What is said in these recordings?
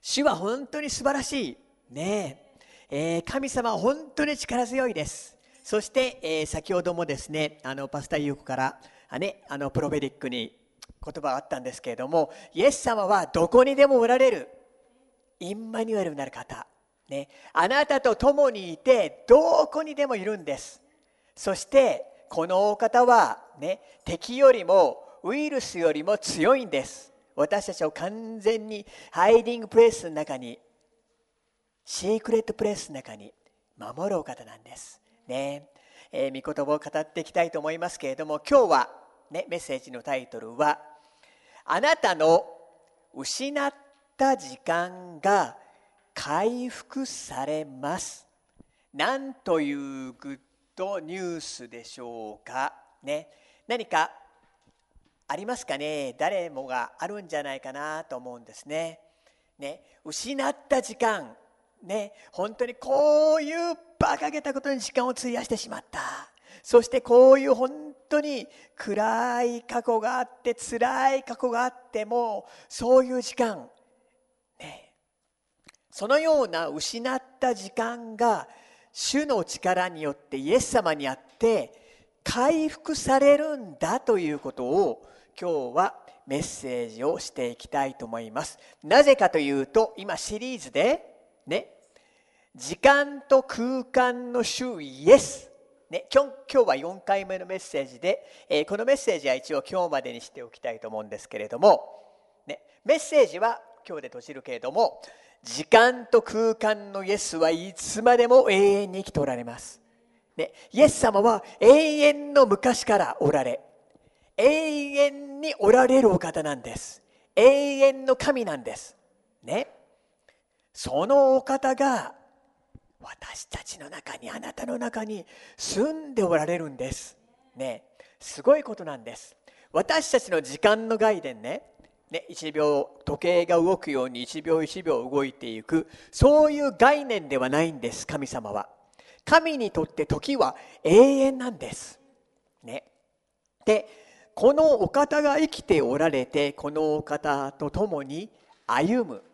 主は本当に素晴らしい。ねえー、神様は本当に力強いです。そして、えー、先ほどもですね、あのパスタユークからあね、あのプロフェリックに言葉があったんですけれども、イエス様はどこにでもおられる。インマニュエルになる方。ね、あなたと共にいてどこにでもいるんです。そしてこのお方は、ね、敵よりもウイルスよりも強いんです。私たちを完全にハイディングプレイスの中にシークレットプレイスの中に守るお方なんです。ね。えー、御言葉を語っていきたいと思いますけれども今日は、ね、メッセージのタイトルは「あなたの失った時間が回復されます」なんというグッドニュースでしょうか、ね、何かありますかね？誰もがあるんじゃないかなと思うんですね。ね失った時間ね本当にこういう馬鹿げたことに時間を費やしてしまったそしてこういう本当に暗い過去があって辛い過去があってもそういう時間ねそのような失った時間が主の力によってイエス様にあって回復されるんだということを今日はメッセージをしていきたいと思います。なぜかというと今シリーズでね時間と空間の主イエス。ね、今日今日は4回目のメッセージで、えー、このメッセージは一応今日までにしておきたいと思うんですけれども、ね、メッセージは今日で閉じるけれども時間と空間のイエスはいつまでも永遠に生きておられます。ね、イエス様は永遠の昔からおられ永遠におられるお方なんです。永遠の神なんです。ね。そのお方が私たちの中にあなたの中に住んでおられるんです。ね。すごいことなんです。私たちの時間の概念ね。ね。1秒時計が動くように1秒1秒動いていく。そういう概念ではないんです神様は。神にとって時は永遠なんです。ね。でこのお方が生きておられてこのお方と共に歩む。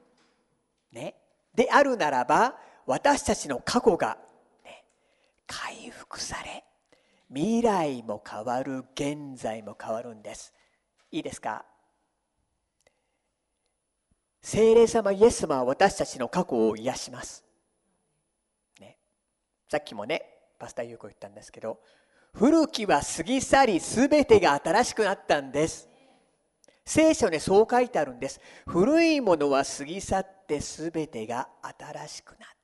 ね。であるならば私たちの過去が、ね、回復され未来も変わる現在も変わるんです。いいですか？聖霊様イエス様は私たちの過去を癒します、ね、さっきもねパスタ優子言ったんですけど古きは過ぎ去り全てが新しくなったんです。聖書にそう書いてあるんです。古いものは過ぎ去って全てが新しくなった。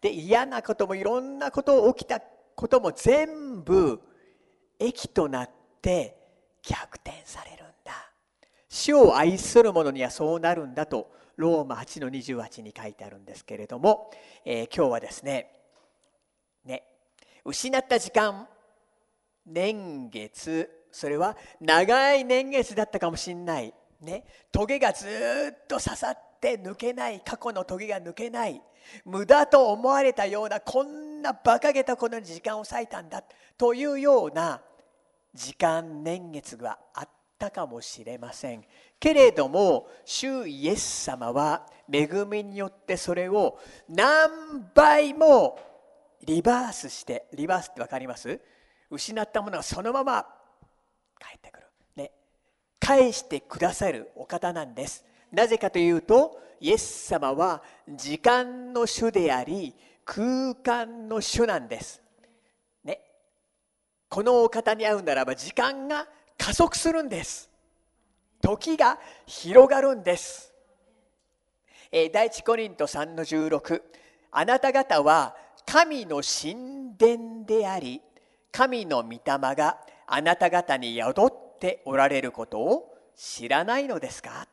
で嫌なこともいろんなこと起きたことも全部益となって逆転されるんだ。死を愛する者にはそうなるんだとローマ8の28に書いてあるんですけれども、えー、今日はですね失った時間。年月。それは長い年月だったかもしれない。ね。トゲがずっと刺さって抜けない。過去のトゲが抜けない。無駄と思われたようなこんな馬鹿げたことに時間を割いたんだ。というような時間年月があったかもしれません。けれども主イエス様は恵みによってそれを何倍もリバースしてリバースって分かります？失ったものがそのまま帰ってくる、ね、返してくださるお方なんですなぜかというとイエス様は時間の主であり空間の主なんです。ね。このお方に会うならば時間が加速するんです。時が広がるんです。え第一コリント3の16あなた方は神の神殿であり神の御霊があなた方に宿っておられることを知らないのですか？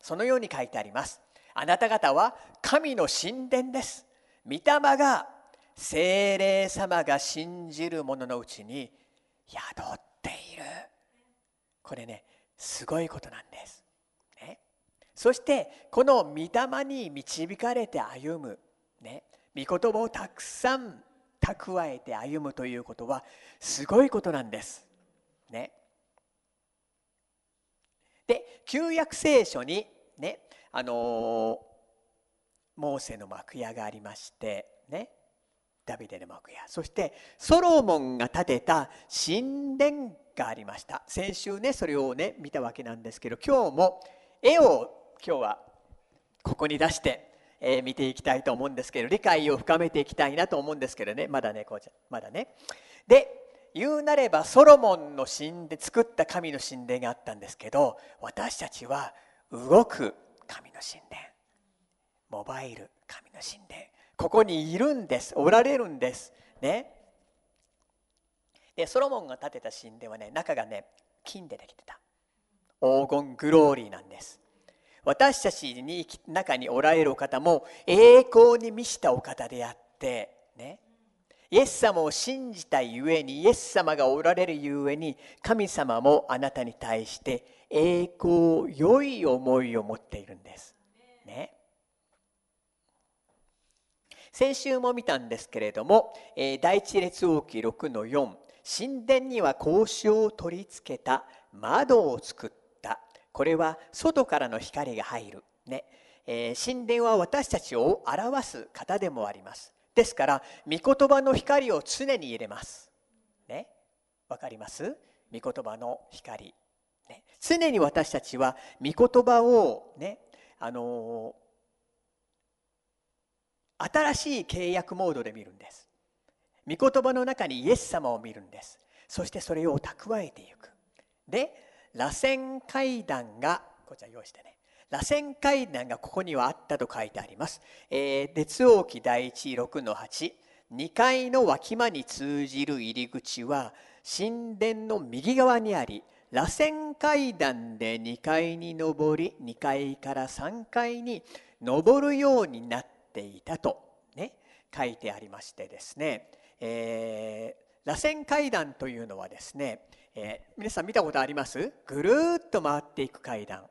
そのように書いてあります。あなた方は神の神殿です。御霊が精霊様が信じる者のうちに宿っている。これね、すごいことなんです。ね、そしてこの御霊に導かれて歩む、ね、御言葉をたくさん蓄えて歩むということはすごいことなんです。ね、で旧約聖書にねあのモーセの幕屋がありましてね。ダビデの幕屋。そしてソロモンが建てた神殿がありました。先週ねそれをね見たわけなんですけど今日も絵を今日はここに出して、えー、見ていきたいと思うんですけど理解を深めていきたいなと思うんですけどね。まだねこうちゃまだね。で言うなればソロモンの神で作った神の神殿があったんですけど私たちは動く神の神殿。モバイル神の神殿。ここにいるんです。おられるんです。ね。でソロモンが建てた神殿はね中がね金でできてた。黄金グローリーなんです。私たちに中におられるお方も栄光に満ちたお方であってね。イエス様を信じたゆえにイエス様がおられるゆえに神様もあなたに対して栄光良い思いを持っているんです。ね。先週も見たんですけれども、え第一列王記6の4神殿には格子を取り付けた窓を作った。これは外からの光が入る、ね。えー、神殿は私たちを表す方でもあります。ですから御言葉の光を常に入れます。ね。わかります？御言葉の光、ね、常に私たちは御言葉をねあのー、新しい契約モードで見るんです。御言葉の中にイエス様を見るんです。そしてそれを蓄えていく。で螺旋階段がこちら用意してね螺旋階段がここにはあったと書いてあります。えー、列王記第一6の8。2階の脇間に通じる入り口は神殿の右側にあり、螺旋階段で2階に上り、2階から3階に上るようになっていたと、ね、書いてありましてですね、えー、螺旋階段というのはですね、えー、皆さん見たことあります？ぐるっと回っていく階段。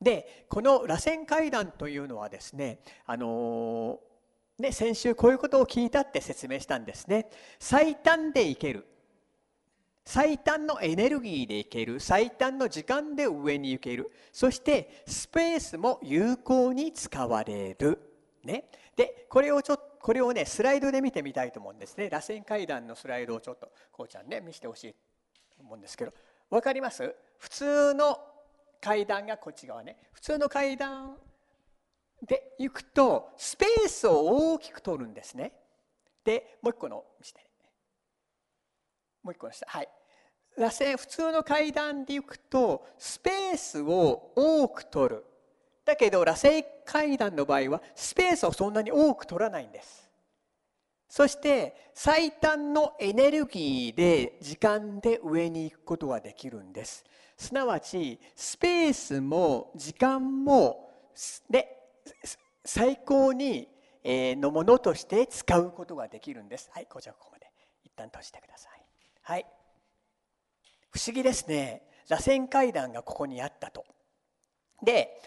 でこの螺旋階段というのはですねあのー、ね先週こういうことを聞いたって説明したんですね。最短でいける。最短のエネルギーでいける。最短の時間で上に行ける。そしてスペースも有効に使われる。ね。でこれをちょっとこれをねスライドで見てみたいと思うんですね。螺旋階段のスライドをちょっとこうちゃんね見せてほしい。思うんですけど分かります？普通の階段がこっち側ね。普通の階段で行くとスペースを大きく取るんですね。でもう一個の見せてもう一個の下。はい。螺旋普通の階段で行くとスペースを多く取る。だけど螺旋階段の場合はスペースをそんなに多く取らないんです。そして最短のエネルギーで時間で上に行くことができるんですすなわちスペースも時間もで最高にのものとして使うことができるんです。はい、こちらここまで一旦閉じてください。はい。不思議ですね。螺旋階段がここにあったと。で、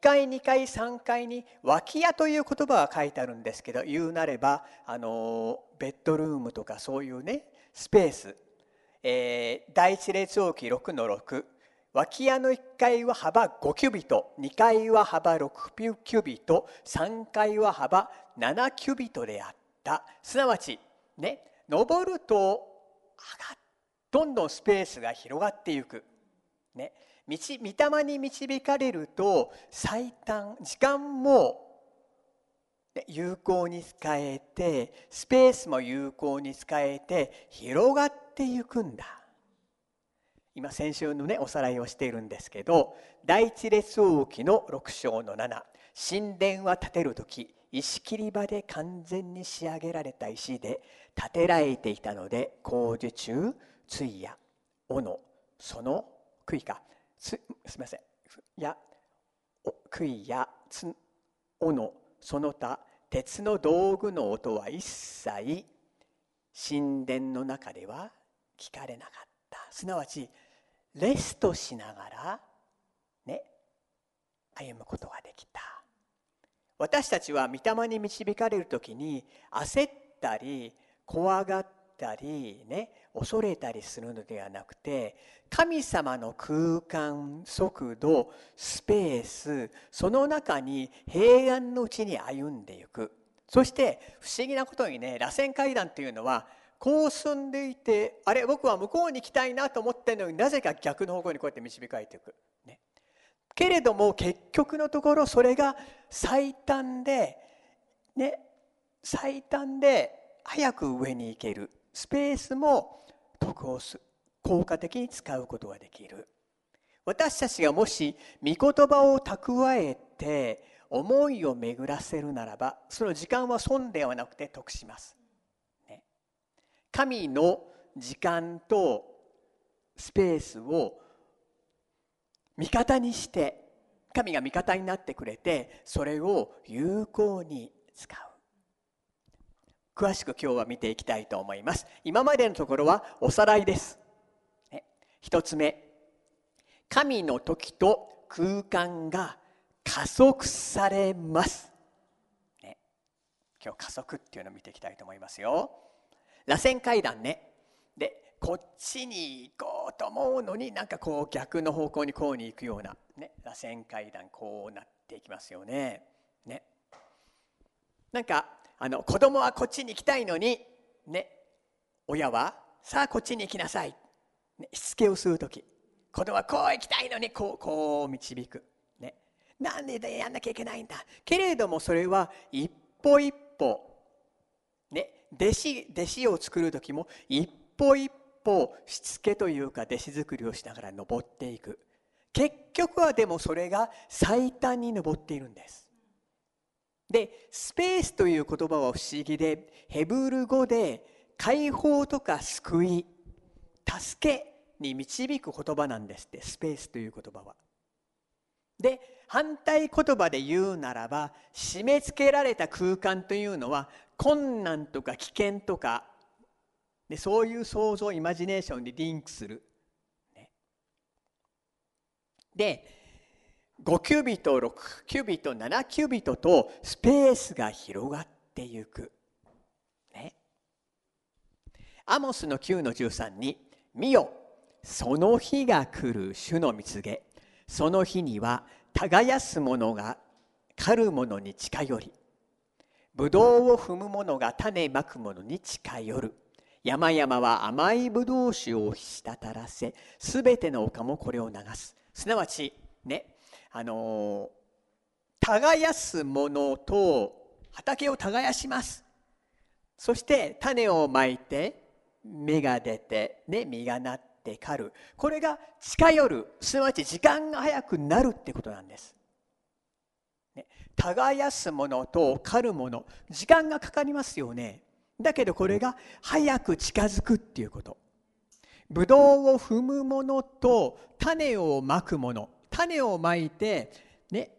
1階、2階、3階に脇屋という言葉が書いてあるんですけど、言うなれば、あの、ベッドルームとかそういうね、スペース、えー、第一列王記6の6脇屋の1階は幅5キュビト。2階は幅6キュビト。3階は幅7キュビトであった。すなわちね登るとどんどんスペースが広がっていく、ね、御霊に導かれると最短時間も有効に使えてスペースも有効に使えて広がっていくんだ。今先週のねおさらいをしているんですけど第一列王記の6章の7神殿は建てる時石切り場で完全に仕上げられた石で建てられていたので工事中対や斧その杭か。すみません。や杭やつ斧その他鉄の道具の音は一切神殿の中では聞かれなかった。すなわちレストしながらね歩むことができた。私たちは御霊に導かれる時に焦ったり怖がっったりね恐れたりするのではなくて神様の空間速度スペースその中に平安のうちに歩んでいく。そして不思議なことにね螺旋階段というのはこう進んでいてあれ僕は向こうに行きたいなと思ってるのになぜか逆の方向にこうやって導かれていく。ね、けれども結局のところそれが最短でね最短で早く上に行ける。スペースも得をす効果的に使うことができる。私たちがもし御言葉を蓄えて思いを巡らせるならばその時間は損ではなくて得します、ね、神の時間とスペースを味方にして神が味方になってくれてそれを有効に使う。詳しく今日は見ていきたいと思います。今までのところはおさらいです。一つ目。神の時と空間が加速されます、ね、今日加速っていうのを見ていきたいと思いますよ。螺旋階段ね。でこっちに行こうと思うのになんかこう逆の方向にこうに行くような、ね、螺旋階段こうなっていきますよね。ね。なんかあの子供はこっちに行きたいのに、ね、親はさあこっちに行きなさい、ね、しつけをする時。子供はこう行きたいのにこうこう導く、ね、なんでやんなきゃいけないんだ。けれどもそれは一歩一歩、ね、弟子弟子を作る時も一歩一歩しつけというか弟子作りをしながら登っていく。結局はでもそれが最短に登っているんです。でスペースという言葉は不思議でヘブル語で解放とか救い助けに導く言葉なんですってスペースという言葉は。で反対言葉で言うならば締め付けられた空間というのは困難とか危険とかでそういう想像イマジネーションにリンクする。ね、で5キュービット6キュービット7キュービットとスペースが広がっていく。ね、アモスの9の13に「見よその日が来る主の蜜げ。その日には耕す者が狩る者に近寄り。ぶどうを踏む者が種まく者に近寄る」山々は甘いぶどう酒を滴らせすべての丘もこれを流す。すなわちね。あの耕すものと畑を耕します。そして種をまいて芽が出て、ね、実がなって刈る。これが近寄るすなわち時間が早くなるってことなんです、ね、耕すものと刈るもの時間がかかりますよね。だけどこれが早く近づくっていうこと。ブドウを踏むものと種をまくもの。種をまいて、ね、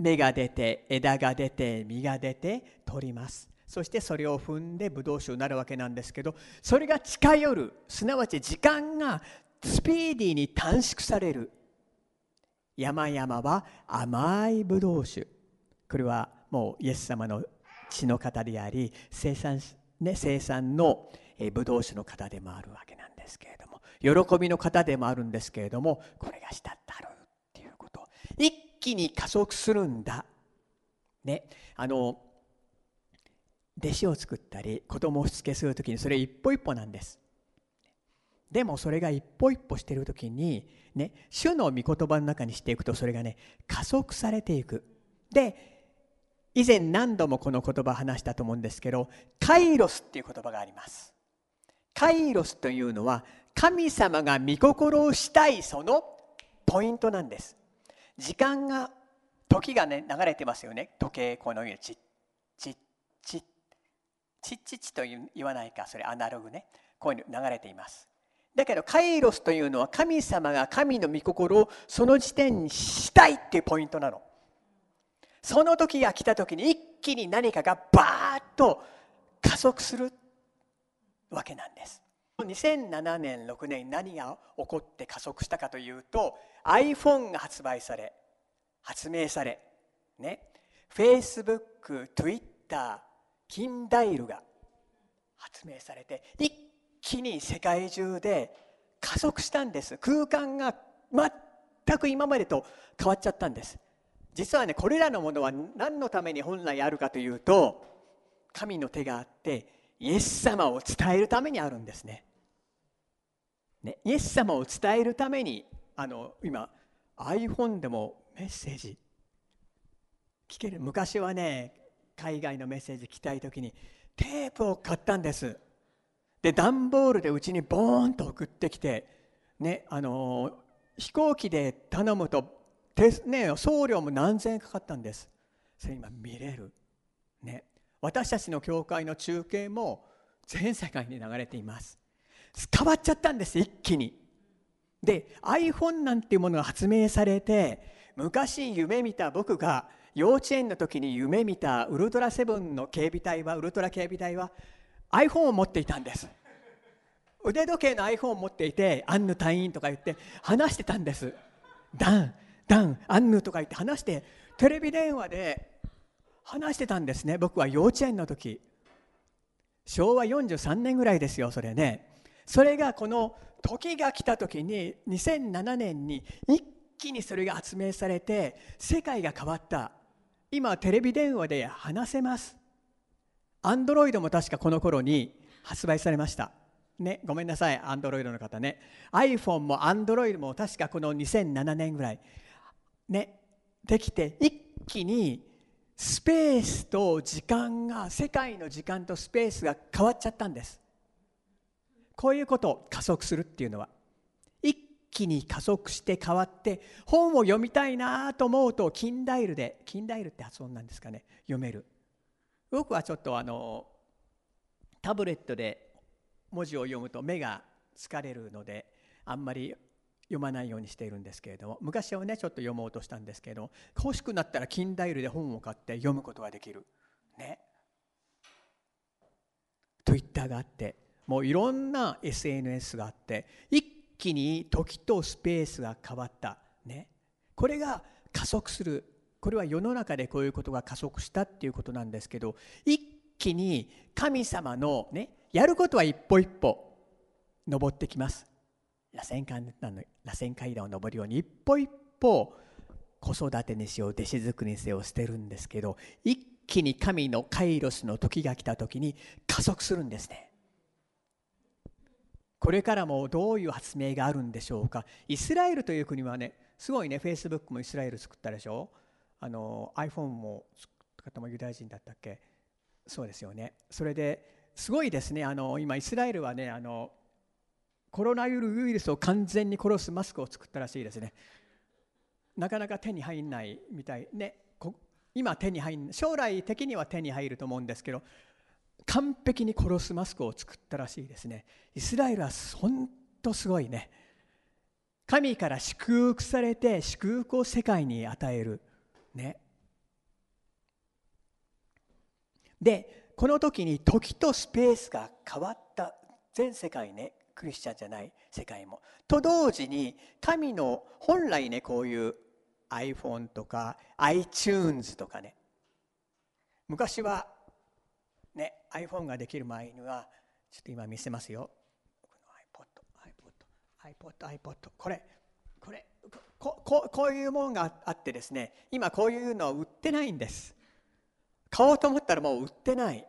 芽が出て枝が出て実が出て取ります。そしてそれを踏んでブドウ酒になるわけなんですけどそれが近寄るすなわち時間がスピーディーに短縮される。山々は甘いブドウ酒。これはもうイエス様の血の方であり生産,、ね、生産のブドウ酒の方でもあるわけなんですけれども。喜びの方でもあるんですけれどもこれがしたったるっていうこと。一気に加速するんだ。ね。あの弟子を作ったり子供をしつけする時にそれ一歩一歩なんです。でもそれが一歩一歩している時にね主の御言葉の中にしていくとそれがね加速されていく。で以前何度もこの言葉を話したと思うんですけどカイロスっていう言葉があります。カイロスというのは神様が御心をしたいそのポイントなんです。時間が時がね流れてますよね。時計このようにチッチッチッチッチッチと言わないか。それアナログね。こういうの流れています。だけどカイロスというのは神様が神の御心をその時点にしたいっていうポイントなの。その時が来た時に一気に何かがバーッと加速するわけなんです。2007年6年何が起こって加速したかというと iPhone が発売され発明されね。Facebook、Twitter、キンダイルが発明されて一気に世界中で加速したんです。空間が全く今までと変わっちゃったんです。実はねこれらのものは何のために本来あるかというと神の手があってイエス様を伝えるためにあるんですね。ねイエス様を伝えるためにあの今 iPhone でもメッセージ聞ける？昔はね海外のメッセージ聞きたい時にテープを買ったんです。で段ボールでうちにボーンと送ってきてねあの飛行機で頼むとね、送料も何千円かかったんです。それ今見れる。ね私たちの教会の中継も全世界に流れています。変わっちゃったんです一気に。で iPhone なんていうものが発明されて昔夢見た僕が幼稚園の時に夢見たウルトラセブンの警備隊はウルトラ警備隊は iPhone を持っていたんです。腕時計の iPhone を持っていてアンヌ隊員とか言って話してたんです。ダンダンアンヌとか言って話してテレビ電話で話してたんですね僕は幼稚園の時。昭和43年ぐらいですよそれね。それがこの時が来た時に2007年に一気にそれが発明されて世界が変わった。今テレビ電話で話せます。アンドロイドも確かこの頃に発売されました。ねごめんなさい。アンドロイドの方ね。iPhone もアンドロイドも確かこの2007年ぐらい。ねできて一気にスペースと時間が世界の時間とスペースが変わっちゃったんです。こういうことを加速するっていうのは一気に加速して変わって本を読みたいなと思うとキンダイルでキンダイルって発音なんですかね読める。僕はちょっとあのタブレットで文字を読むと目が疲れるのであんまり読まないようにしているんですけれども昔はねちょっと読もうとしたんですけれども欲しくなったらキンダイルで本を買って読むことができる。ね。Twitter があってもういろんな SNS があって一気に時とスペースが変わった。ね。これが加速する。これは世の中でこういうことが加速したっていうことなんですけど一気に神様のねやることは一歩一歩登ってきます。螺旋階段の螺旋階段を登るように一歩一歩子育てにしよう弟子作りにせよ捨てるんですけど一気に神のカイロスの時が来た時に加速するんですね。これからもどういう発明があるんでしょうか？イスラエルという国はねすごいねフェイスブックもイスラエル作ったでしょ？あの iPhone も作った方もユダヤ人だったっけ？そうですよね。それですごいですね。あの今イスラエルはねあのコロナウイルスを完全に殺すマスクを作ったらしいですね。なかなか手に入んないみたい。ね今手に入ん将来的には手に入ると思うんですけど完璧に殺すマスクを作ったらしいですね。イスラエルは本当すごいね。神から祝福されて祝福を世界に与えるね。でこの時に時とスペースが変わった。全世界ね。クリスチャンじゃない世界も。と同時に神の本来ねこういう iPhone とか iTunes とかね。昔はね iPhone ができる前にはちょっと今見せますよ。iPod iPod iPod これこれこここういうものがあってですね今こういうのは売ってないんです。買おうと思ったらもう売ってない。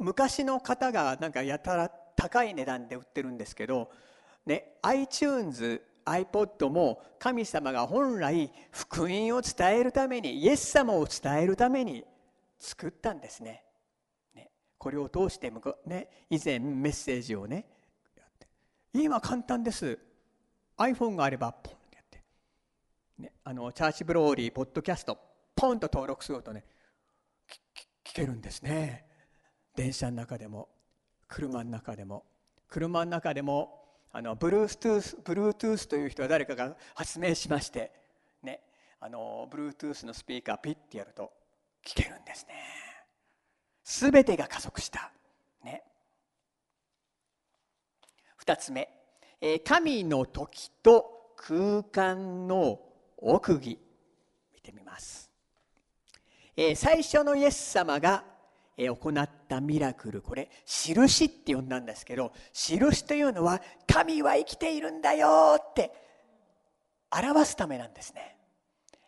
昔の方がなんかやたら高い値段で売ってるんですけど、ね、iTunes、iPod も神様が本来福音を伝えるためにイエス様を伝えるために作ったんですね。これを通して、ね、以前メッセージをねやって。今簡単です。iPhone があればポンってやって、ね、あのチャーチブローリーポッドキャストポンと登録するとね聞けるんですね。電車の中でも車の中でも車の中でもあのブルートゥースブルートゥースという人は誰かが発明しましてねあのブルートゥースのスピーカーピッてやると聞けるんですね。全てが加速した。ね。2つ目。え神の時と空間の奥義。見てみます。え最初のイエス様がえ行ったミラクル。これ印って呼んだんですけど印というのは神は生きているんだよって表すためなんですね。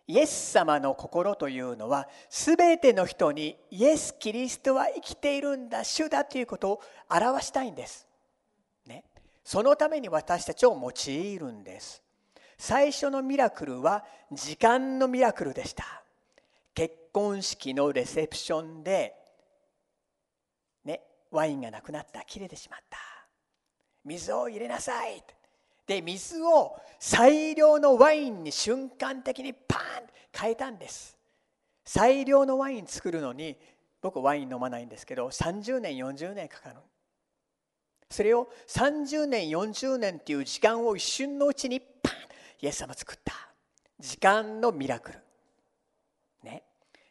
イエス様の心というのは全ての人にイエス・キリストは生きているんだ主だということを表したいんです、ね、そのために私たちを用いるんです。最初のミラクルは時間のミラクルでした。結婚式のレセプションでねワインがなくなった。切れてしまった。水を入れなさい。で水を最良のワインに瞬間的にパーン変えたんです。最良のワイン作るのに僕ワイン飲まないんですけど30年40年かかるそれを30年40年っていう時間を一瞬のうちにパンイエス様作った。時間のミラクル。ね。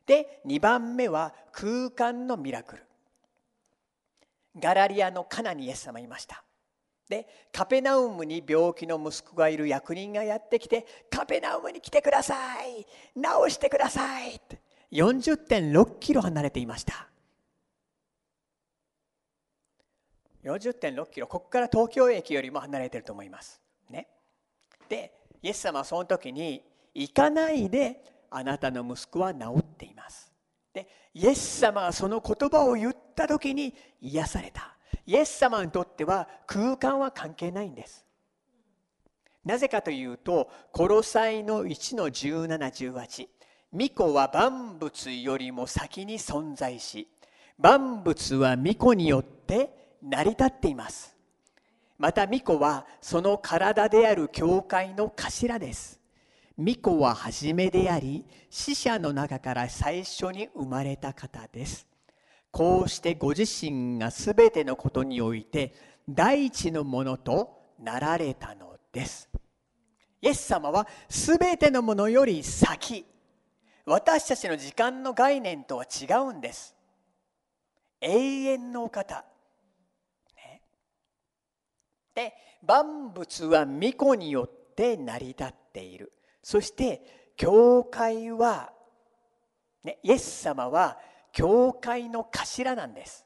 で2番目は空間のミラクル。ガラリアのカナにイエス様いました。でカペナウムに病気の息子がいる役人がやってきてカペナウムに来てください。治してくださいって。40.6キロ離れていました。40.6キロ。ここから東京駅よりも離れてると思います。ね。でイエス様はその時に行かないであなたの息子は治っています。でイエス様がその言葉を言った時に癒された。イエス様にとっては空間は関係ないんです。なぜかというとコロサイの1の1718巫女は万物よりも先に存在し万物は巫女によって成り立っています。また巫女はその体である教会の頭です。巫女は初めであり死者の中から最初に生まれた方です。こうしてご自身が全てのことにおいて第一のものとなられたのです。イエス様は全てのものより先私たちの時間の概念とは違うんです。永遠のお方、ね、で万物は巫女によって成り立っている。そして教会は、ね、イエス様は教会の頭なんです。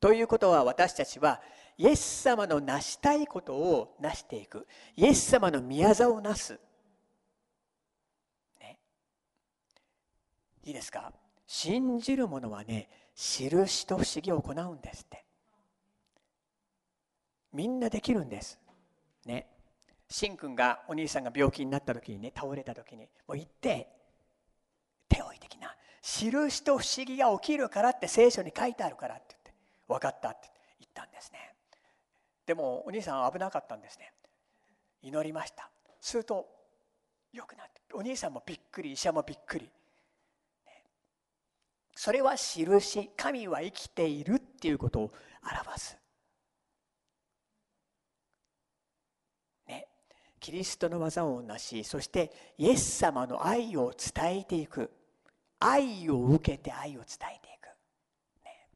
ということは私たちはイエス様の成したいことを成していく。イエス様の宮座をなす、ね、いいですか？信じる者はね印と不思議を行うんですって。みんなできるんです。ね。しんくんがお兄さんが病気になった時にね倒れた時にもう行って手を置いてきな。印と不思議が起きるからって聖書に書いてあるからって言って分かったって言ったんですね。でもお兄さん危なかったんですね。祈りました。するとよくなってお兄さんもびっくり医者もびっくり。それは印神は生きているっていうことを表す。ね。キリストの技をなしそしてイエス様の愛を伝えていく。愛を受けて愛を伝えていく。ね、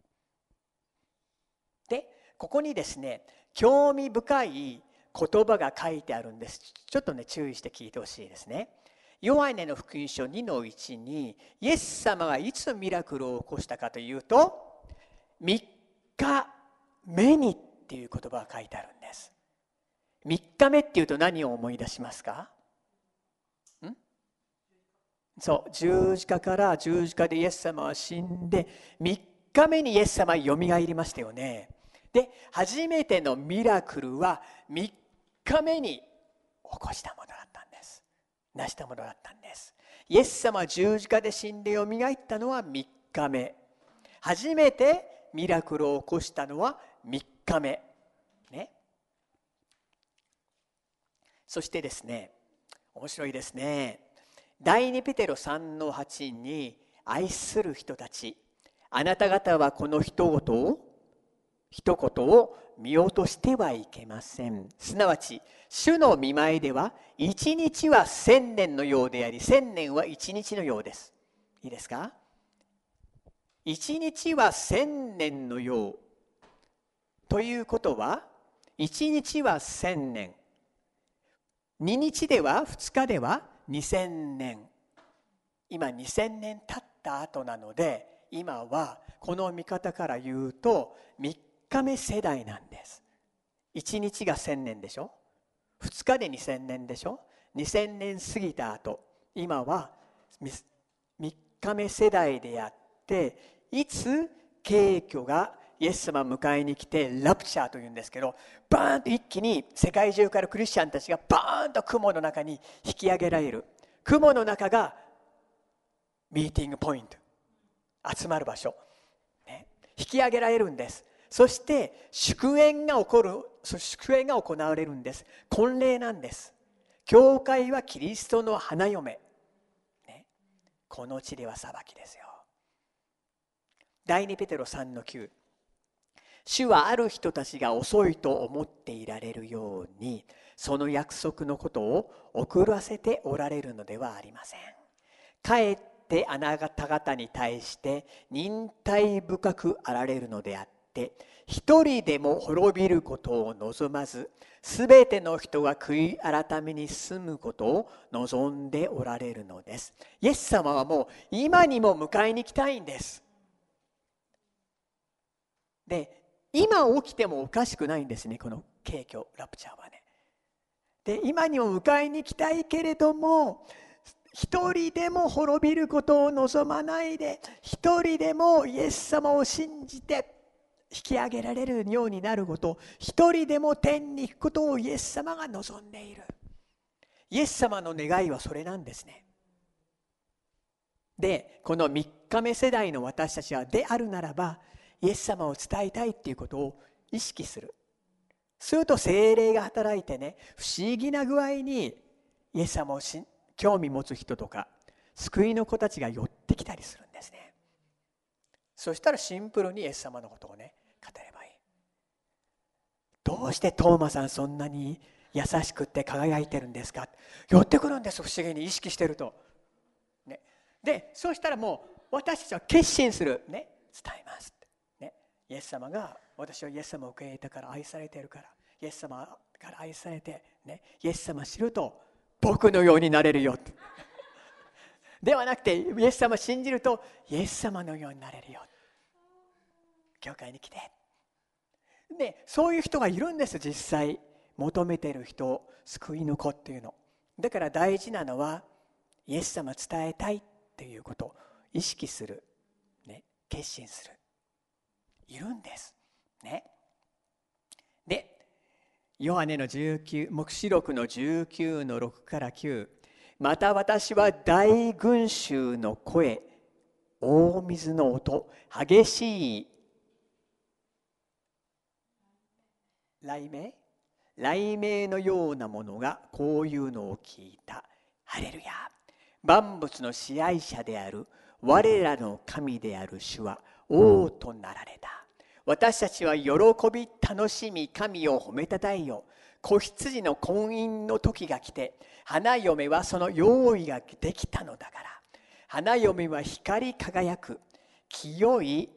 でここにですね興味深い言葉が書いてあるんです。ちょっとね注意して聞いてほしいですね。ヨハネの福音書2の1にイエス様がいつミラクルを起こしたかというと3日目にっていう言葉が書いてあるんです。3日目っていうと何を思い出しますか？そう十字架から十字架でイエス様は死んで3日目にイエス様はよみがえりましたよね。で初めてのミラクルは3日目に起こしたものだったんです。成したものだったんです。イエス様は十字架で死んでよみがえったのは3日目。初めてミラクルを起こしたのは3日目。ね。そしてですね面白いですね。第2ペテロ3の8に愛する人たち。あなた方はこの一言を一言を見落としてはいけません。すなわち主の見舞いでは一日は千年のようであり千年は一日のようです。いいですか？一日は千年のよう。ということは一日は千年。二日では二日では2000年。今2000年経った後なので今はこの見方から言うと3日目世代なんです。1日が1000年でしょ？2日で2000年でしょ？2000年過ぎた後今は3日目世代であっていつ景挙がイエス様を迎えに来てラプチャーというんですけどバーンと一気に世界中からクリスチャンたちがバーンと雲の中に引き上げられる。雲の中がミーティングポイント。集まる場所、ね、引き上げられるんです。そして祝宴が起こる祝宴が行われるんです。婚礼なんです。教会はキリストの花嫁、ね、この地では裁きですよ。第2ペテロ3の9主はある人たちが遅いと思っていられるようにその約束のことを遅らせておられるのではありません。かえってあなた方に対して忍耐深くあられるのであって一人でも滅びることを望まずすべての人が悔い改めに進むことを望んでおられるのです。イエス様はもう今にも迎えに来たいんです。で今起きてもおかしくないんですねこの景挙ラプチャーはね。で今にも迎えに来たいけれども一人でも滅びることを望まないで一人でもイエス様を信じて引き上げられるようになること一人でも天に行くことをイエス様が望んでいる。イエス様の願いはそれなんですね。でこの3日目世代の私たちはであるならばイエス様を伝えたいっていうことを意識する。すると精霊が働いてね不思議な具合にイエス様を興味持つ人とか救いの子たちが寄ってきたりするんですね。そしたらシンプルにイエス様のことをね語ればいい。どうしてトーマさんそんなに優しくって輝いてるんですか？寄ってくるんです不思議に意識してると、ね、でそうしたらもう私たちは決心する、ね、伝えます。イエス様が私はイエス様を受け入れたから愛されているからイエス様から愛されて、ね、イエス様を知ると僕のようになれるよ。ではなくてイエス様を信じるとイエス様のようになれるよ。教会に来て。でそういう人がいるんです実際。求めてる人救いの子っていうの。だから大事なのはイエス様伝えたいっていうこと。を意識する、ね、決心する。いるんです。ね。で、ヨハネの19、黙示録の19の6から9。また私は大群衆の声、大水の音、激しい雷鳴雷鳴のようなものがこういうのを聞いた。ハレルヤ。万物の支配者である我らの神である主は王となられた。私たちは喜び楽しみ神を褒めたたえよ子羊の婚姻の時が来て花嫁はその用意ができたのだから。花嫁は光り輝く清い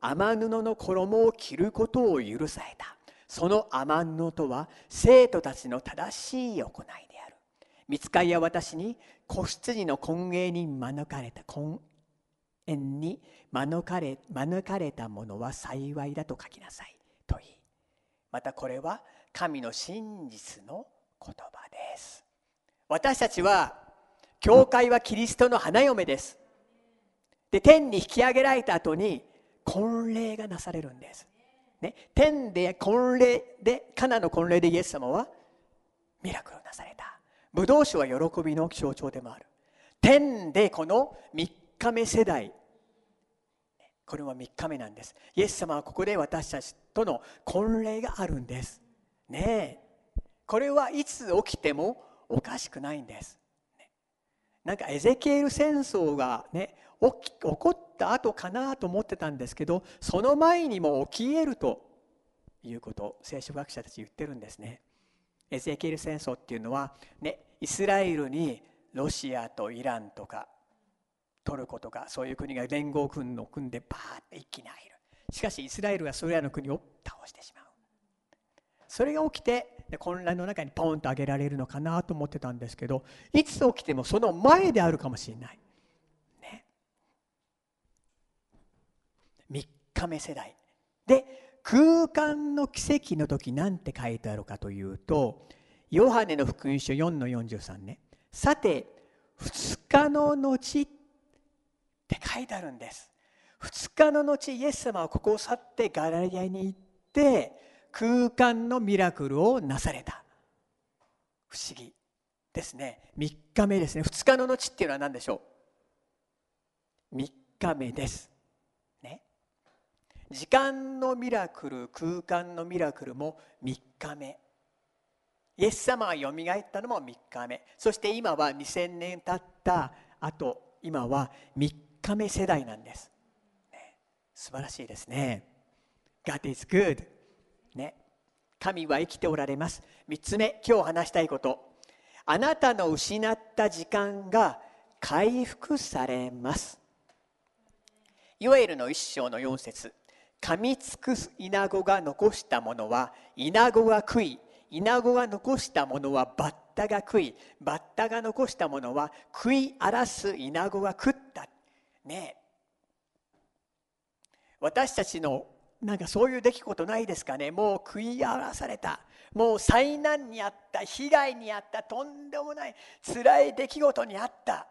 雨布の衣を着ることを許された。その雨布とは生徒たちの正しい行いである。見つかりは私に子羊の婚礼に免れた。婚縁に免れ免れたものは幸いだと書きなさい。と言いまたこれは神の真実の言葉です。私たちは教会はキリストの花嫁です。で天に引き上げられた後に婚礼がなされるんです、ね、天で婚礼でカナの婚礼でイエス様はミラクルなされた。ブドウ酒は喜びの象徴でもある。天でこの3日目世代。これは3日目なんです。イエス様はここで私たちとの婚礼があるんです。ねえ。これはいつ起きてもおかしくないんです、なんかエゼキエル戦争がね起こった後かなと思ってたんですけどその前にも起きえるということ聖書学者たち言ってるんですね。エゼキエル戦争っていうのはねイスラエルにロシアとイランとかトルコとかそういう国が連合軍を組んでバーッて一気に入る。しかしイスラエルはそれらの国を倒してしまう。それが起きて混乱の中にポンと上げられるのかなと思ってたんですけどいつ起きてもその前であるかもしれない、ね、3日目世代。で空間の奇跡の時何て書いてあるかというとヨハネの福音書4の43ね。さて2日の後ってって書いてあるんです。2日の後イエス様はここを去ってガラリアに行って空間のミラクルをなされた。不思議ですね。3日目ですね。2日の後っていうのは何でしょう？3日目です。ね。時間のミラクル空間のミラクルも3日目。イエス様がよみがえったのも3日目。そして今は2000年経った。後今は3日目世代なんです、ね、素晴らしいですね。God is good ね。神は生きておられます。3つ目今日話したいこと。あなたの失った時間が回復されます。ヨエルの一章の4節。噛みつくイナゴが残したものはイナゴが食いイナゴが残したものはバッタが食いバッタが残したものは食い荒らすイナゴが食ったね。私たちのなんかそういう出来事ないですかね？もう食い荒らされた。もう災難にあった被害にあったとんでもない辛い出来事にあった。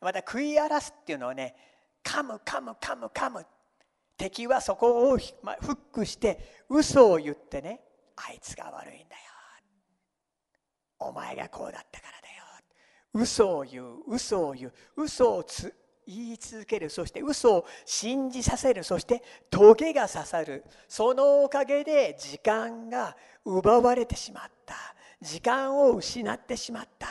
また食い荒らすっていうのはね噛む噛む噛む噛む。敵はそこをフックして嘘を言ってねあいつが悪いんだよ。お前がこうだったから嘘を言う嘘を言う嘘をつ言い続けるそして嘘を信じさせるそしてトゲが刺さるそのおかげで時間が奪われてしまった時間を失ってしまった。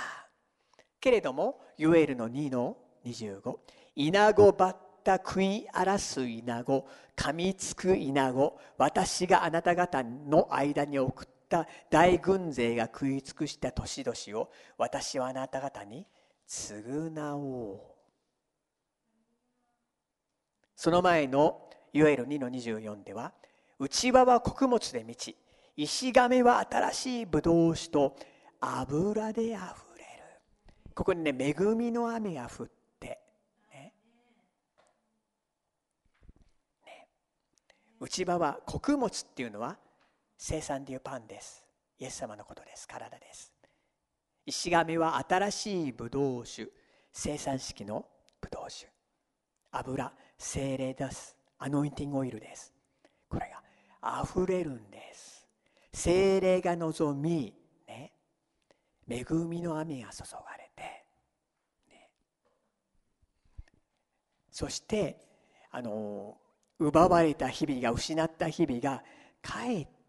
けれどもユエルの2の25イナゴバッタ食い荒らすイナゴ噛みつくイナゴ私があなた方の間に送った。大軍勢が食い尽くした年々を私はあなた方に償おう。その前のいわゆる2の24では内輪は穀物で満ち石亀は新しいブドウ酒と油であふれる。ここにね恵みの雨が降ってね。ね。内場は穀物っていうのは生産でいうパンです。イエス様のことです。体です。石亀は新しいブドウ酒。生産式のブドウ酒。油精霊です。アノインティングオイルです。これが溢れるんです。精霊が望み、ね、恵みの雨が注がれて、ね、そしてあの奪われた日々が失った日々が帰って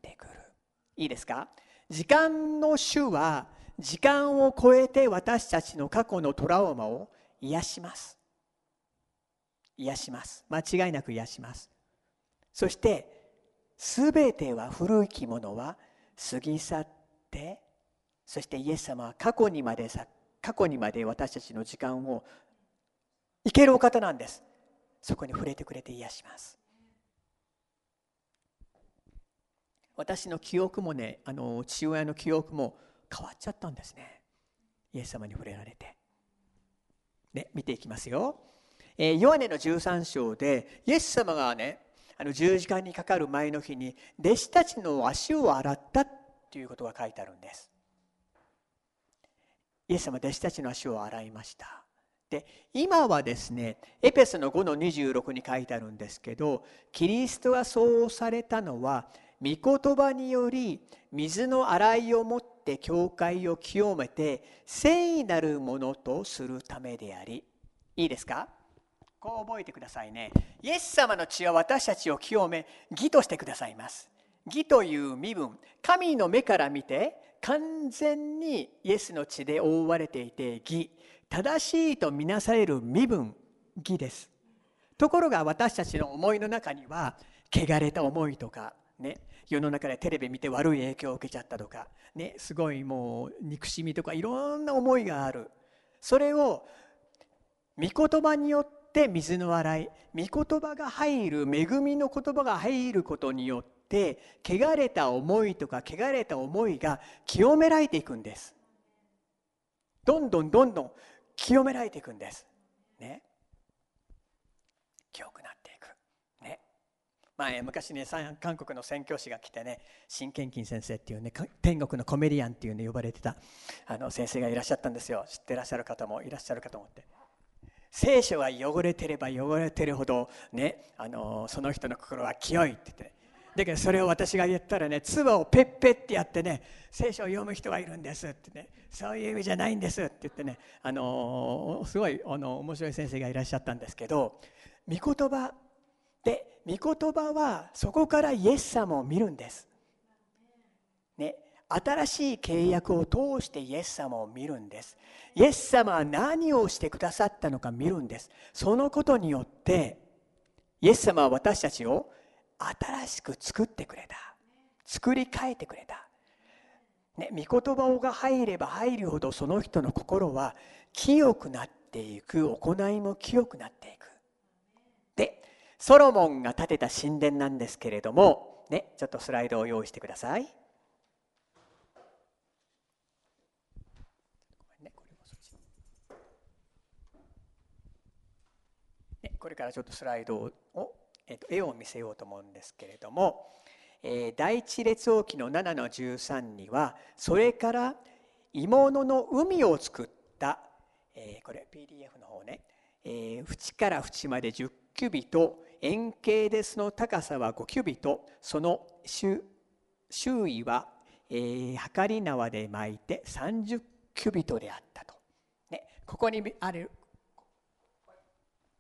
いいですか？時間の主は時間を超えて私たちの過去のトラウマを癒します。癒します。間違いなく癒します。そして全ては古きものは過ぎ去ってそしてイエス様は過去にまでさ過去にまで私たちの時間をいけるお方なんです。そこに触れてくれて癒します。私の記憶もねあの父親の記憶も変わっちゃったんですね。イエス様に触れられて。ね見ていきますよ。えー、ヨハネの13章でイエス様がねあの十字架にかかる前の日に弟子たちの足を洗ったということが書いてあるんです。イエス様弟子たちの足を洗いました。で今はですねエペソの5の26に書いてあるんですけどキリストがそうされたのは御言葉により水の洗いをもって教会を清めて聖なるものとするためでありいいですか？こう覚えてくださいね。イエス様の血は私たちを清め、義としてくださいます。義という身分、神の目から見て、完全にイエスの血で覆われていて義、正しいとみなされる身分、義です。ところが私たちの思いの中には、汚れた思いとか、ね、世の中でテレビ見て悪い影響を受けちゃったとか、ね、すごいもう憎しみとかいろんな思いがある。それを御言葉によって水の洗い御言葉が入る恵みの言葉が入ることによって汚れた思いとか汚れた思いが清められていくんです。どんどんどんどん清められていくんです。ね清くなっていく前昔ね韓国の宣教師が来てね新賢金先生っていうね天国のコメディアンっていうね呼ばれてたあの先生がいらっしゃったんですよ。知ってらっしゃる方もいらっしゃるかと思って。聖書は汚れてれば汚れてるほどねあのその人の心は清いって言って、ね、だけどそれを私が言ったらね唾をペッペってやってね聖書を読む人がいるんですってね。そういう意味じゃないんですって言ってねあのすごいあの面白い先生がいらっしゃったんですけど御言葉で御言葉はそこからイエス様を見るんです。ね、新しい契約を通してイエス様を見るんです。イエス様は何をしてくださったのか見るんです。そのことによってイエス様は私たちを新しく作ってくれた。作り変えてくれた。ね、御言葉が入れば入るほどその人の心は清くなっていく行いも清くなっていくソロモンが建てた神殿なんですけれども、ね、ちょっとスライドを用意してください。これからちょっとスライドを、えっと、絵を見せようと思うんですけれども、えー、第一列王記の7の13にはそれから鋳物の海を作った、えー、これ PDF の方ね、えー、縁から縁まで10キュビト円形でその高さは5キュビト。その周囲は、えー、測り縄で巻いて30キュビトであったと、ね、ここにある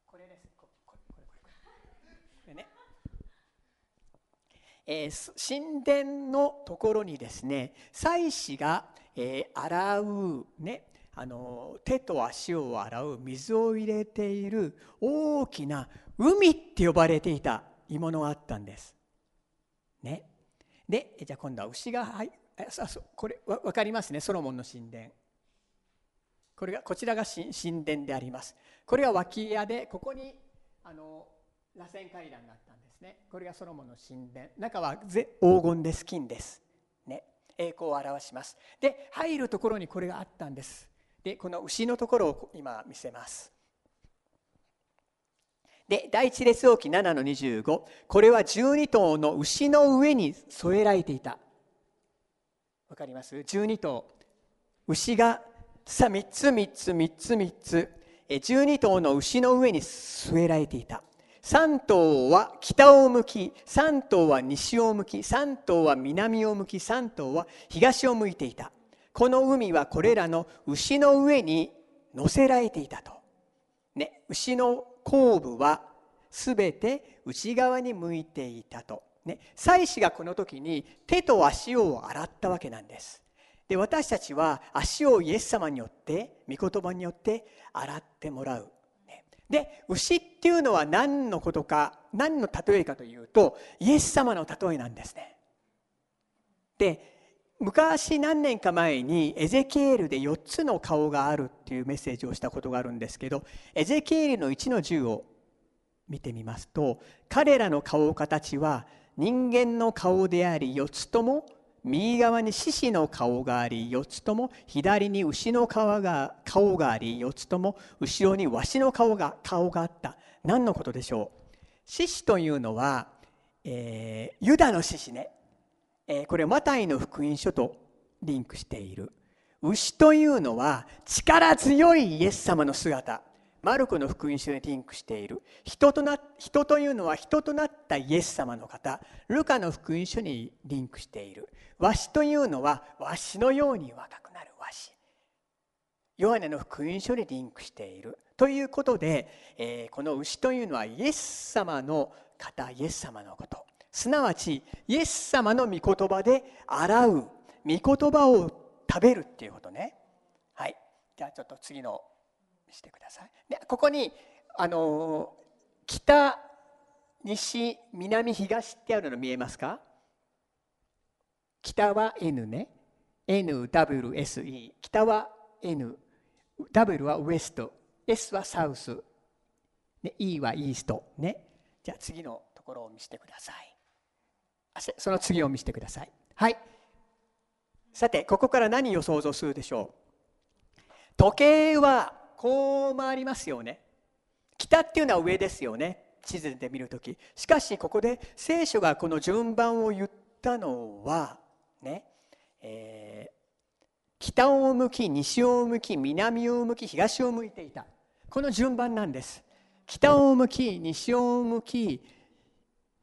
これです。これこれこれ。ね。えー、神殿のところにですね祭司が、えー、洗うねあの手と足を洗う水を入れている大きな海って呼ばれていた鋳物があったんです。ね、でじゃあ今度は牛がはいあそうこれわ分かりますねソロモンの神殿。これがこちらが神殿であります。これは脇屋でここにあの螺旋階段があったんですね。これがソロモンの神殿。中は黄金でスキンです。ね、栄光を表します。で入るところにこれがあったんです。でこの牛のところを今見せます。で第一列王記7の25これは12頭の牛の上に添えられていた。わかります？12頭牛がさ3つ3つ3つ3つ。12頭の牛の上に据えられていた。3頭は北を向き。3頭は西を向き。3頭は南を向き。3頭は東を向いていた。この海はこれらの牛の上に乗せられていたと。ね、牛の後部はすべて内側に向いていたと。ね、祭司がこの時に手と足を洗ったわけなんです。で私たちは足をイエス様によって御言葉によって洗ってもらう。ねで牛っていうのは何のことか何の例えかというとイエス様の例えなんですね。で昔何年か前にエゼキエールで4つの顔があるっていうメッセージをしたことがあるんですけどエゼキエールの1の10を見てみますと彼らの顔形は人間の顔であり4つとも右側に獅子の顔があり4つとも左に牛の顔が顔があり4つとも後ろにワシの顔が顔があった。何のことでしょう？獅子というのは、えー、ユダの獅子ね。これマタイの福音書とリンクしている。牛というのは力強いイエス様の姿。マルコの福音書にリンクしている。人とな人というのは人となったイエス様の方。ルカの福音書にリンクしている。わしというのはわしのように若くなる。わし。ヨハネの福音書にリンクしている。ということで、えー、この牛というのはイエス様の方イエス様のこと。すなわちイエス様の御言葉で洗う御言葉を食べるっていうことね。はい。じゃあちょっと次の見せてください。でここにあの北西南東ってあるの見えますか？北は N ね。NWSE 北は N W はウエスト。S はサウス、ね、E はイーストね。じゃあ次のところを見せてください。その次を見せてください。はい。さてここから何を想像するでしょう？時計はこう回りますよね。北っていうのは上ですよね。地図で見るとき。しかしここで聖書がこの順番を言ったのはね、えー、北を向き西を向き南を向き東を向いていた。この順番なんです。北を向き西を向き、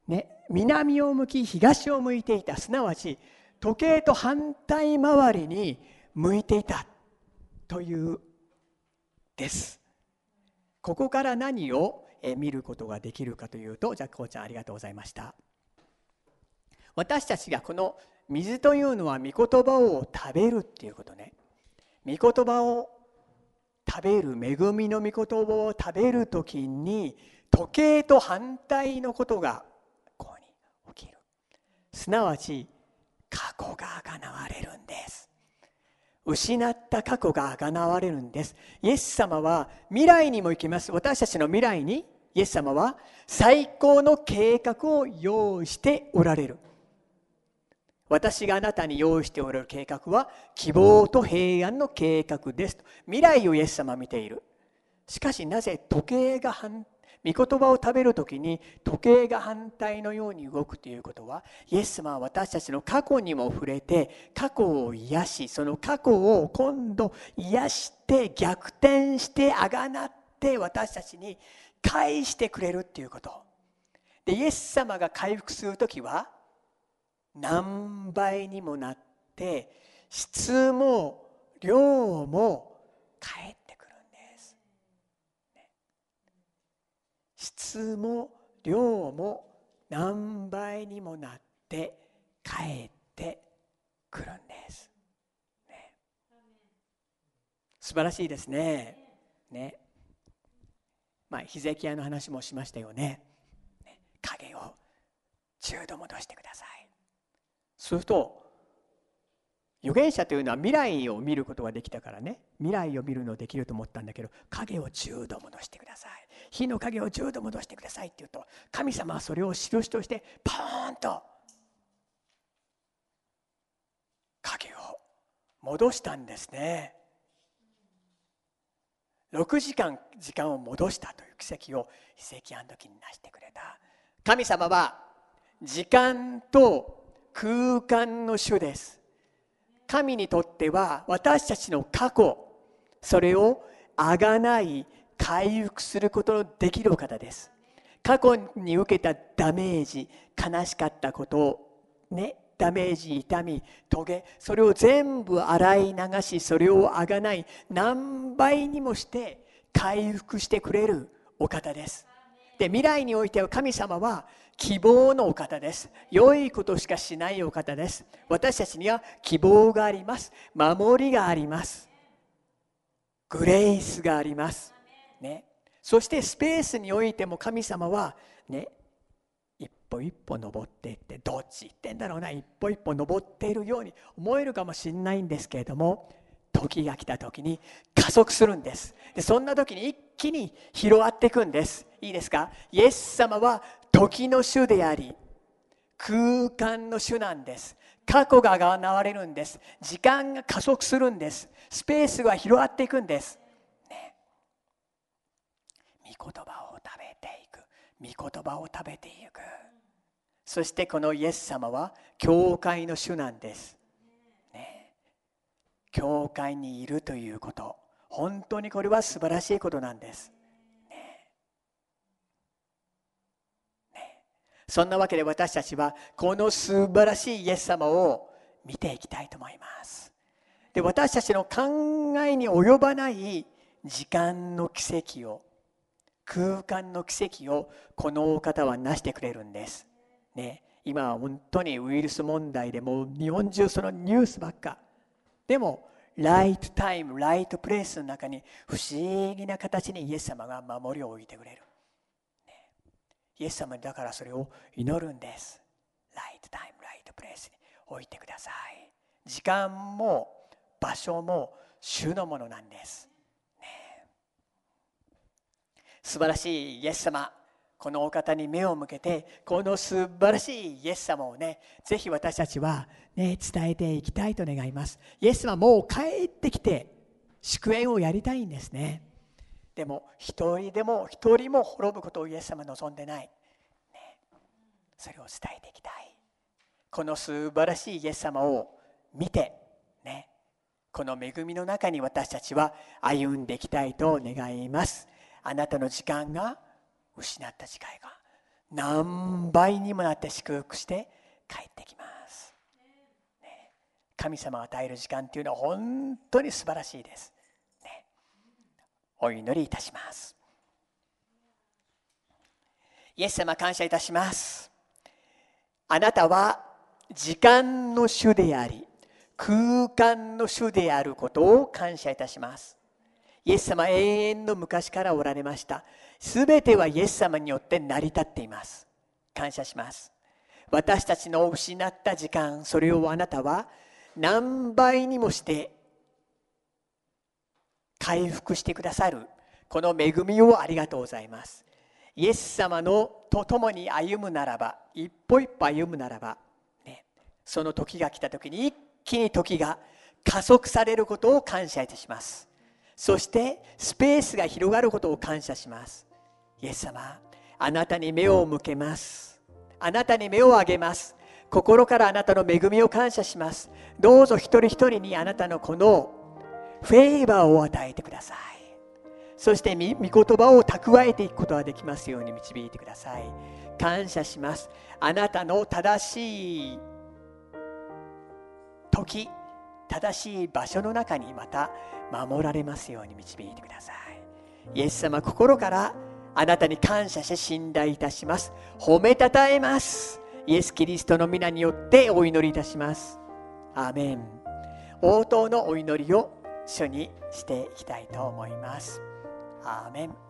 ね、南を向き東を向いていたすなわち時計と反対回りに向いていたというです。ここから何を見ることができるかというとじゃあこうちゃんありがとうございました。私たちがこの水というのは御言葉を食べるっていうことね。御言葉を食べる恵みの御言葉を食べる時に時計と反対のことがすなわち過去があがなわれるんです。失った過去があがなわれるんです。イエス様は未来にも行きます。私たちの未来にイエス様は最高の計画を用意しておられる。私があなたに用意しておられる計画は希望と平安の計画ですと。未来をイエス様は見ている。しかしなぜ時計が反御言葉を食べる時に時計が反対のように動くということはイエス様は私たちの過去にも触れて過去を癒しその過去を今度癒して逆転してあがなって私たちに返してくれるっていうこと。でイエス様が回復する時は何倍にもなって質も量も返ってくるんです、質も量も何倍にもなって返ってくるんです、ね、素晴らしいですね。ね。まあヒゼキヤの話もしましたよね。影を10度戻してください。すると預言者というのは未来を見ることができたからね。未来を見るのできると思ったんだけど影を10度戻してください。火の影を10度戻してくださいって言うと神様はそれを印としてポーンと影を戻したんですね。6時間時間を戻したという奇跡を遺跡あの時に成してくれた。神様は時間と空間の主です。神にとっては私たちの過去それをあがない回復することのできるお方です。過去に受けたダメージ悲しかったことねダメージ痛みトゲそれを全部洗い流しそれをあがない何倍にもして回復してくれるお方です。で未来においては神様は希望のお方です。良いことしかしないお方です。私たちには希望があります。守りがあります。グレイスがあります。ね。そしてスペースにおいても神様はね一歩一歩登っていってどっち行ってんだろうな一歩一歩登っているように思えるかもしれないんですけれども時が来た時に加速するんです。でそんな時に一気に広がっていくんです。いいですか？イエス様は時の主であり空間の主なんです。過去が現れるんです。時間が加速するんです。スペースが広がっていくんです、御言葉を食べていく。御言葉を食べていく。そしてこのイエス様は教会の主なんです、ね、教会にいるということ。本当にこれは素晴らしいことなんです。ね。そんなわけで私たちはこの素晴らしいイエス様を見ていきたいと思います。で私たちの考えに及ばない時間の奇跡を空間の奇跡をこのお方は成してくれるんです、ね、今は本当にウイルス問題でもう日本中そのニュースばっか。でもライトタイムライトプレイスの中に不思議な形にイエス様が守りを置いてくれる。イエス様にだからそれを祈るんです。ライトタイムライトプレイスに置いてください。時間も場所も主のものなんです、素晴らしいイエス様。このお方に目を向けてこの素晴らしいイエス様をねぜひ私たちは、ね、伝えていきたいと願います。イエス様もう帰ってきて祝宴をやりたいんですね。でも一人でも一人も滅ぶことをイエス様望んでない、ね、それを伝えていきたい。この素晴らしいイエス様を見てね。この恵みの中に私たちは歩んでいきたいと願います。あなたの時間が失った時間が何倍にもなって祝福して帰ってきます、ね、神様が与える時間というのは本当に素晴らしいです、ね、お祈りいたします。イエス様感謝いたします。あなたは時間の主であり空間の主であることを感謝いたします。イエス様永遠の昔からおられました。すべてはイエス様によって成り立っています。感謝します。私たちの失った時間それをあなたは何倍にもして回復してくださる。この恵みをありがとうございます。イエス様のと共に歩むならば一歩一歩歩むならば、ね、その時が来た時に一気に時が加速されることを感謝いたします。そしてスペースが広がることを感謝します。イエス様あなたに目を向けます。あなたに目を上げます。心からあなたの恵みを感謝します。どうぞ一人一人にあなたのこのフェーバーを与えてください。そして御言葉を蓄えていくことができますように導いてください。感謝します。あなたの正しい時正しい場所の中にまた守られますように導いてください。イエス様心からあなたに感謝して信頼いたします。褒めたたえます。イエス・キリストの皆によってお祈りいたします。アーメン。応答のお祈りを主にしていきたいと思います。アーメン。